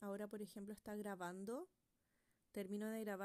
Ahora, por ejemplo, está grabando. Termino de grabar